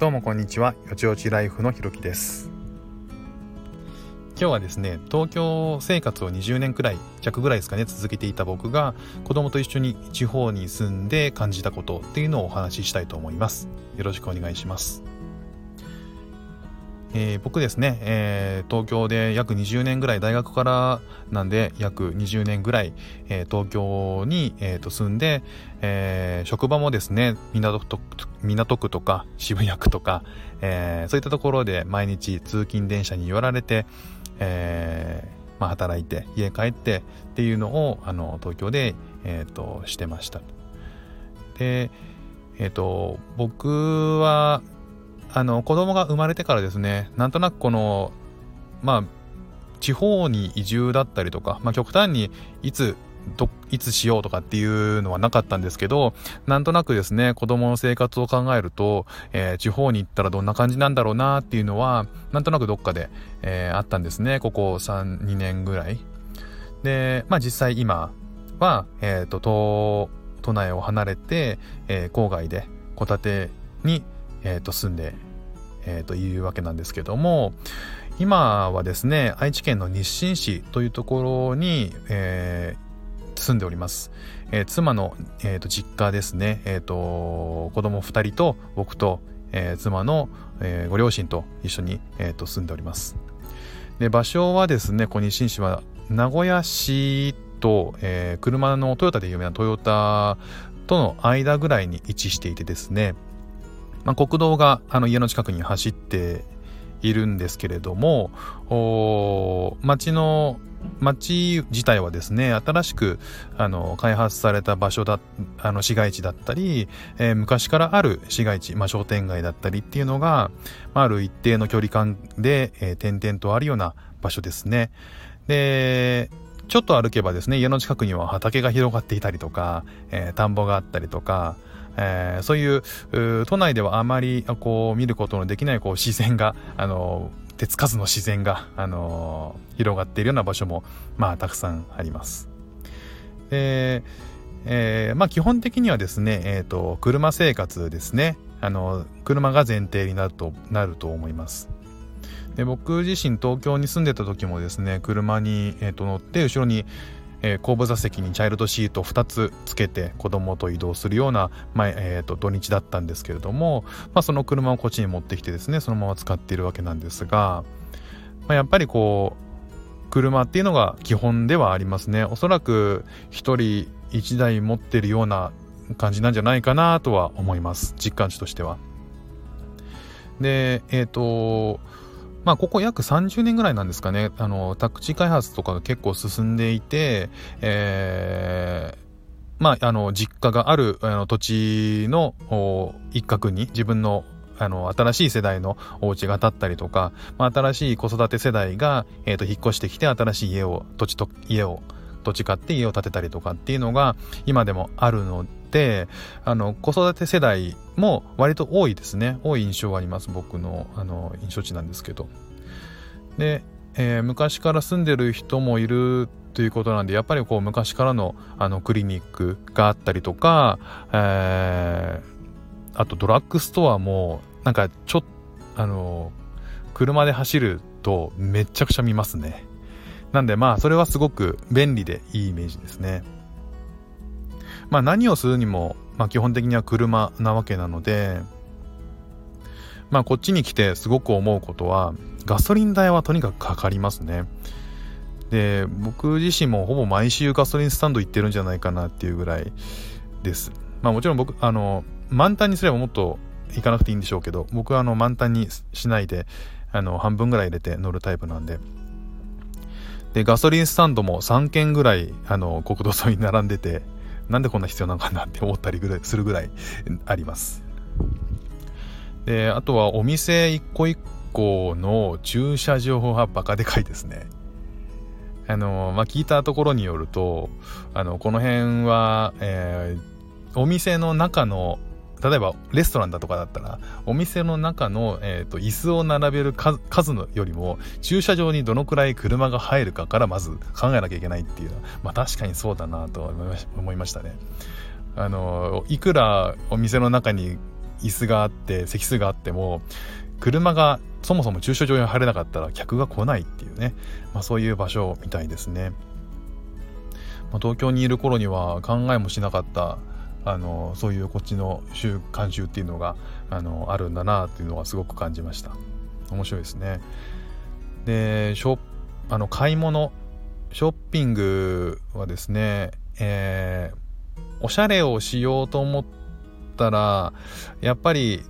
どうもこんにちは。よちよちライフのひろきです。今日はですね東京生活を20年くらい弱ぐらいですかね続けていた僕が子供と一緒に地方に住んで感じたことっていうのをお話ししたいと思います。よろしくお願いします。えー、僕ですね、えー、東京で約20年ぐらい大学からなんで約20年ぐらい、えー、東京に、えー、と住んで、えー、職場もですね港区港区とか渋谷区とか、えー、そういったところで毎日通勤電車に寄られて、えーまあ、働いて家帰ってっていうのをあの東京で、えー、としてました。でえっ、ー、と僕はあの子供が生まれてからですねなんとなくこのまあ地方に移住だったりとか、まあ、極端にいつどいつしようとかっていうのはなかったんですけどなんとなくですね子供の生活を考えると、えー、地方に行ったらどんな感じなんだろうなっていうのはなんとなくどっかで、えー、あったんですね。ここ32年ぐらい。でまあ実際今は、えーと、と都内を離れて、えー、郊外で戸建てにえー、と住んで、えー、というわけなんですけども今はですね愛知県の日清市というところに、えー、住んでおります、えー、妻の、えー、と実家ですね、えー、と子供2人と僕と、えー、妻の、えー、ご両親と一緒に、えー、と住んでおります。で場所はですねこ日清市は名古屋市と、えー、車のトヨタで有名なトヨタとの間ぐらいに位置していてですねまあ、国道があの家の近くに走っているんですけれども町の町自体はですね新しくあの開発された場所だあの市街地だったり、えー、昔からある市街地、まあ、商店街だったりっていうのが、まあ、ある一定の距離感で、えー、点々とあるような場所ですね。でちょっと歩けばですね家の近くには畑が広がっていたりとか、えー、田んぼがあったりとかえー、そういう都内ではあまりこう見ることのできないこう自然が、あの手つかずの自然が、あの広がっているような場所も、まあ、たくさんあります。でえー、まあ、基本的にはですね、えーと、車生活ですねあの車が前提になるとなると思いますで僕自身東京に住んでた時もですね車に、えーと乗って後ろにえー、後部座席にチャイルドシート2つつけて子供と移動するような、前えーと、土日だったんですけれども、まあ、その車をこっちに持ってきてですねそのまま使っているわけなんですが、まあ、やっぱりこう車っていうのが基本ではありますねおそらく1人1台持ってるような感じなんじゃないかなとは思います実感値としては。でえっ、ー、とまあ、ここ約30年ぐらいなんですかね、あの、宅地開発とかが結構進んでいて、えー、まあ、あの、実家があるあの土地の一角に自分のあの、新しい世代のお家が建ったりとか、まあ、新しい子育て世代が、えっ、ー、と、引っ越してきて新しい家を、土地と、家を、土地買って家を建てたりとかっていうのが今でもあるので、あの、子育て世代も割と多いですね。多い印象があります。僕の、あの、印象値なんですけど。で、えー、昔から住んでる人もいるということなんで、やっぱりこう、昔からの、あの、クリニックがあったりとか、えー、あとドラッグストアも、なんか、ちょっと、あの、車で走るとめちゃくちゃ見ますね。なんでまあ、それはすごく便利でいいイメージですね。まあ何をするにも、まあ基本的には車なわけなので、まあこっちに来てすごく思うことは、ガソリン代はとにかくかかりますね。で、僕自身もほぼ毎週ガソリンスタンド行ってるんじゃないかなっていうぐらいです。まあもちろん僕、あの、満タンにすればもっと行かなくていいんでしょうけど、僕はあの満タンにしないで、あの、半分ぐらい入れて乗るタイプなんで。で、ガソリンスタンドも3軒ぐらい、あの、国道沿いに並んでて、なんでこんな必要なのかなって思ったりぐらいするぐらいあります。で、あとはお店一個一個の駐車場はバカでかいですね。あの、まあ、聞いたところによると、あの、この辺は、えー、お店の中の例えばレストランだとかだったらお店の中の、えーと、椅子を並べる数のよりも駐車場にどのくらい車が入るかからまず考えなきゃいけないっていうのは、まあ、確かにそうだなと思いましたね。あのいくらお店の中に椅子があって席数があっても車がそもそも駐車場に入れなかったら客が来ないっていうね、まあ、そういう場所みたいですね、ま、東京にいる頃には考えもしなかったあのそういうこっちの習慣習っていうのがあのあるんだなっていうのはすごく感じました面白いですねでショあの買い物ショッピングはですね、えー、おしゃれをしようと思ったらやっぱり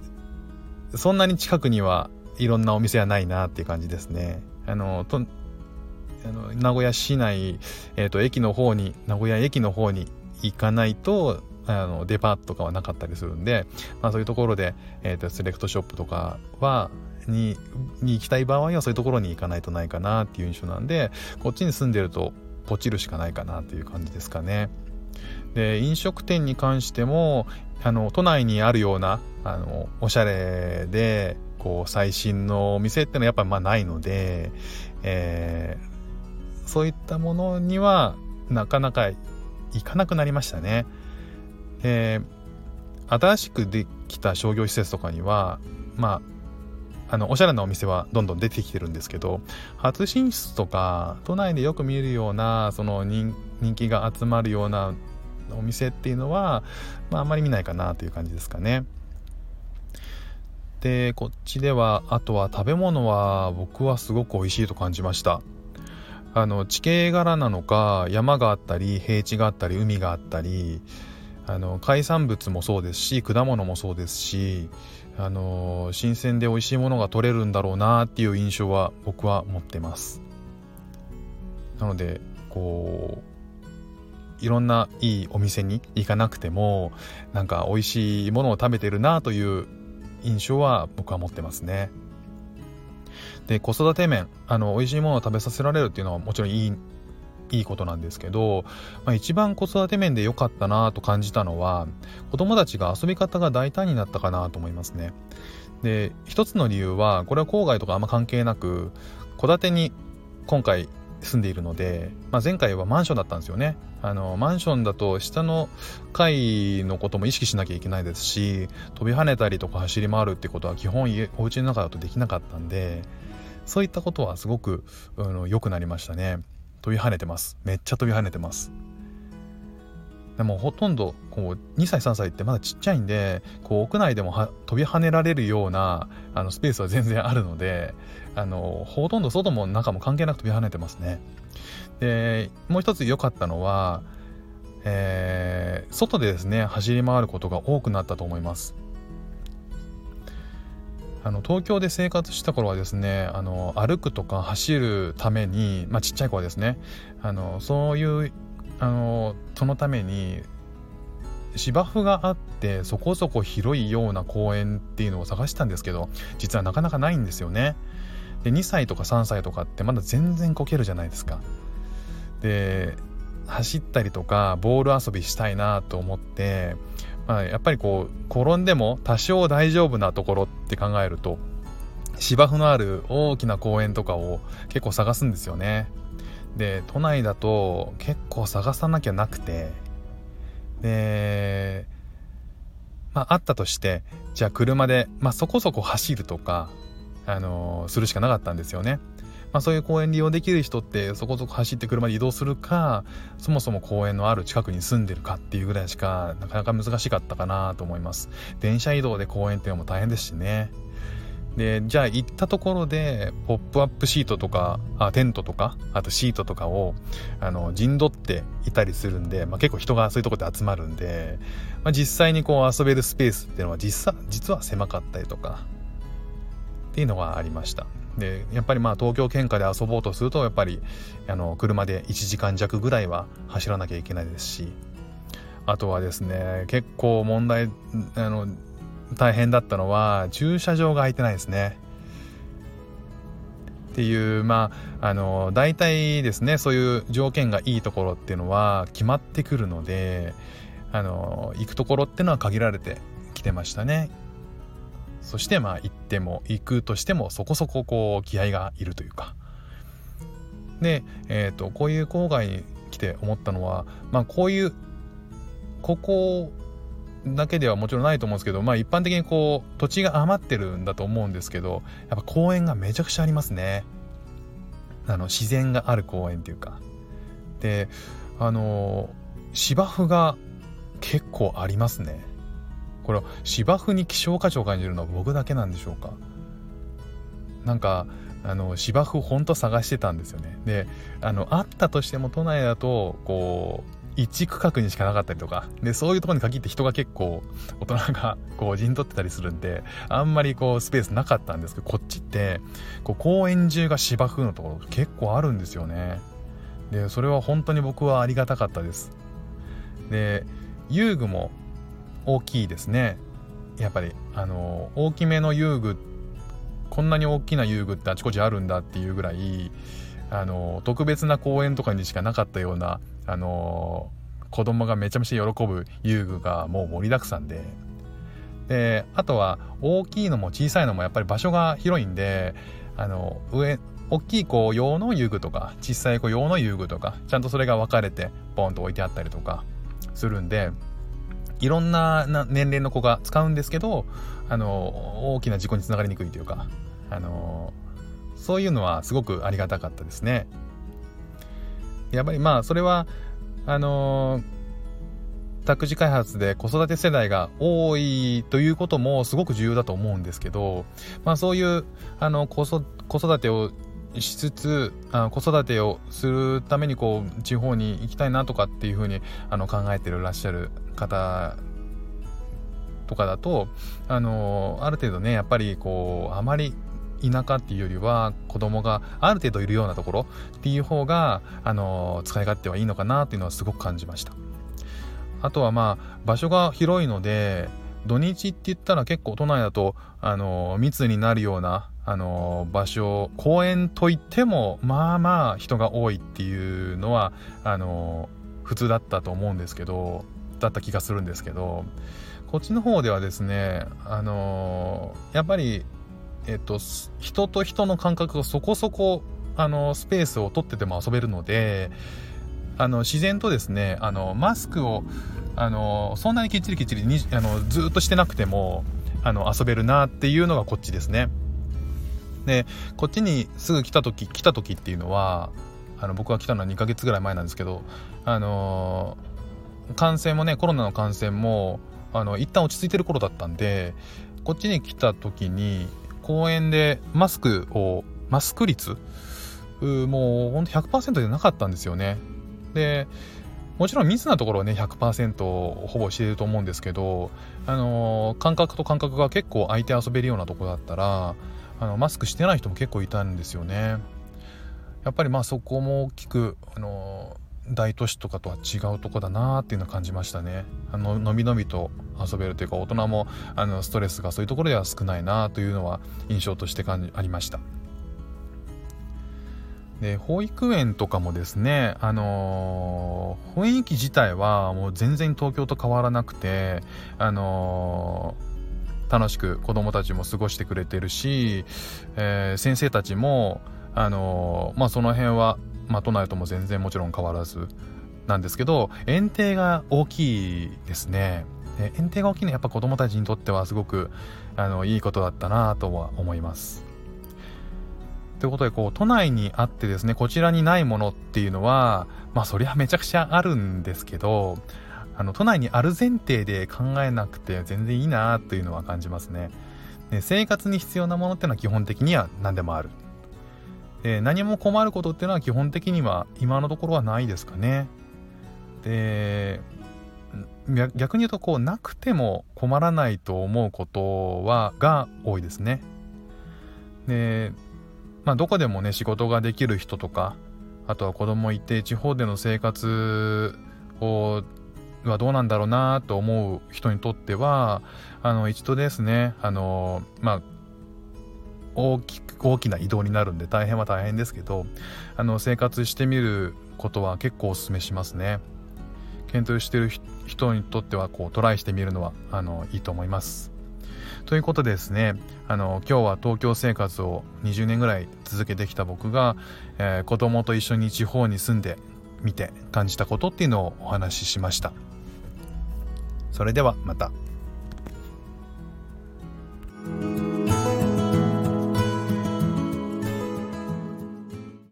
そんなに近くにはいろんなお店はないなっていう感じですね。あのとあの名古屋市内、えーと、駅の方に名古屋駅の方に行かないとあのデパートとかはなかったりするんで、まあ、そういうところで、えーと、セレクトショップとかはにに行きたい場合はそういうところに行かないとないかなっていう印象なんでこっちに住んでるとポチるしかないかなっていう感じですかね。で飲食店に関してもあの都内にあるようなあのおしゃれでこう最新のお店ってのはやっぱまあないので、えー、そういったものにはなかなか行かなくなりましたね。で新しくできた商業施設とかにはまああのおしゃれなお店はどんどん出てきてるんですけど初進出とか都内でよく見るようなその人気が集まるようなお店っていうのは、まあ、あんまり見ないかなという感じですかね。でこっちではあとは食べ物は僕はすごく美味しいと感じましたあの地形柄なのか山があったり平地があったり海があったりあの海産物もそうですし果物もそうですしあの新鮮で美味しいものが取れるんだろうなっていう印象は僕は持ってますなのでこういろんないいお店に行かなくてもなんか美味しいものを食べてるなという印象は僕は持ってますね。で子育て面あの美味しいものを食べさせられるっていうのはもちろんいいいいことなんですけど、まあ、一番子育て面で良かったなと感じたのは子供たちが遊び方が大胆になったかなと思いますね。で一つの理由はこれは郊外とかあんま関係なく戸建てに今回住んでいるので、まあ、前回はマンションだったんですよねあのマンションだと下の階のことも意識しなきゃいけないですし飛び跳ねたりとか走り回るってことは基本お家の中だとできなかったんでそういったことはすごく良くなりましたね飛び跳ねてますめっちゃ飛び跳ねてますでもほとんどこう2歳3歳ってまだちっちゃいんでこう屋内でも飛び跳ねられるようなあのスペースは全然あるのであのほとんど外も中も関係なく飛び跳ねてますね。でもう一つ良かったのは、えー、外でですね走り回ることが多くなったと思います。あの東京で生活した頃はですねあの歩くとか走るために、まあ、ちっちゃい子はですねあのそういうあのそのために芝生があってそこそこ広いような公園っていうのを探したんですけど実はなかなかないんですよね。で2歳とか3歳とかってまだ全然こけるじゃないですか。で走ったりとかボール遊びしたいなと思って、まあ、やっぱりこう転んでも多少大丈夫なところって考えると芝生のある大きな公園とかを結構探すんですよね。で都内だと結構探さなきゃなくてでまああったとしてじゃあ車で、まあ、そこそこ走るとか、あの、するしかなかったんですよね。まあ、そういう公園利用できる人ってそこそこ走って車で移動するかそもそも公園のある近くに住んでるかっていうぐらいしかなかなか難しかったかなと思います。電車移動で公園っていうのも大変ですしね。でじゃあ行ったところでポップアップシートとかあテントとかあとシートとかをあの陣取っていたりするんで、まあ、結構人がそういうとこで集まるんで、まあ、実際にこう遊べるスペースっていうのは実実は狭かったりとかっていうのがありました。でやっぱりまあ東京圏下で遊ぼうとするとやっぱりあの車で1時間弱ぐらいは走らなきゃいけないですしあとはですね結構問題あの大変だったのは駐車場が空いてないですね。っていうまああの大体ですねそういう条件がいいところっていうのは決まってくるのであの行くところっていうのは限られてきてましたね。そしてまあ行っても行くとしてもそこそここう気合がいるというか。で、えーと、こういう郊外に来て思ったのは、まあ、こういうここだけではもちろんないと思うんですけど、まあ一般的にこう土地が余ってるんだと思うんですけど、やっぱ公園がめちゃくちゃありますね。あの自然がある公園っていうか。で、あの芝生が結構ありますね。これ芝生に希少価値を感じるのは僕だけなんでしょうか？なんかあの芝生ほんと探してたんですよね。で、あのあったとしても都内だとこう1区画にしかなかったりとか、で、そういうとこに限って人が結構、大人がこう陣取ってたりするんで、あんまりこうスペースなかったんですけど、こっちって、こう公園中が芝生のところ結構あるんですよね。で、それは本当に僕はありがたかったです。で、遊具も大きいですね。やっぱり、あの、大きめの遊具、こんなに大きな遊具ってあちこちあるんだっていうぐらい、あの特別な公園とかにしかなかったようなあの子供がめちゃめちゃ喜ぶ遊具がもう盛りだくさんでであとは大きいのも小さいのもやっぱり場所が広いんであの上大きい子用の遊具とか小さい子用の遊具とかちゃんとそれが分かれてポンと置いてあったりとかするんでいろんな年齢の子が使うんですけどあの大きな事故につながりにくいというかあのそういうのはすごくありがたかったですね。やっぱりまあそれはあの、託児開発で子育て世代が多いということもすごく重要だと思うんですけど、まあ、そういうあの子育てをしつつあ子育てをするためにこう地方に行きたいなとかっていうふうにあの考えてるらっしゃる方とかだとあのある程度ねやっぱりこうあまり田舎っていうよりは子供がある程度いるようなところっていう方が、あの使い勝手はいいのかなっていうのはすごく感じました。あとはまあ場所が広いので土日って言ったら結構都内だと、あの密になるような、あの場所公園といってもまあまあ人が多いっていうのはあの普通だったと思うんですけどだった気がするんですけどこっちの方ではですねあのやっぱりえっと、人と人の間隔がそこそこ、あの、スペースを取ってても遊べるので、あの、自然とですね、あの、マスクを、あの、そんなにきっちりきっちりに、あの、ずっとしてなくても、あの、遊べるなっていうのがこっちですね。で、こっちにすぐ来た時、来た時っていうのは、あの、僕が来たのは2ヶ月ぐらい前なんですけど、あの感染もね、コロナの感染も、あの、一旦落ち着いてる頃だったんで、こっちに来た時に、公園でマスクを、マスク率もうほんと100%でなかったんですよね。で、もちろん密なところはね、100%ほぼしていると思うんですけど、あのー、感覚と感覚が結構相手遊べるようなとこだったら、あの、マスクしてない人も結構いたんですよね。やっぱりまあそこも大きく、あの大都市とかとは違うとこだなっていうのは感じましたね。あののびのびと遊べるというか大人もあのストレスがそういうところでは少ないなというのは印象として感じありました。で保育園とかもですね、あのー、雰囲気自体はもう全然東京と変わらなくて、あのー、楽しく子どもたちも過ごしてくれてるし、えー、先生たちも、あのまあ、その辺はまあ、都内とも全然もちろん変わらずなんですけど園庭が大きいですね。園庭が大きいのはやっぱ子供たちにとってはすごくあのいいことだったなとは思います。ということでこう都内にあってですねこちらにないものっていうのはまあそりゃめちゃくちゃあるんですけどあの都内にある前提で考えなくて全然いいなというのは感じますね。で生活に必要なものっていうのは基本的には何でもある。えー、何も困ることっていうのは基本的には今のところはないですかね。で逆に言うとこうなくても困らないと思うことはが多いですね。でまあどこでもね仕事ができる人とかあとは子供いて地方での生活をはどうなんだろうなと思う人にとってはあの一度ですねあのまあ大きく大きな移動になるんで大変は大変ですけどあの生活してみることは結構おすすめしますね。検討してる人にとってはこうトライしてみるのはあのいいと思います。ということでですねあの今日は東京生活を20年ぐらい続けてきた僕が、えー、子供と一緒に地方に住んでみて感じたことっていうのをお話ししました。それではまた。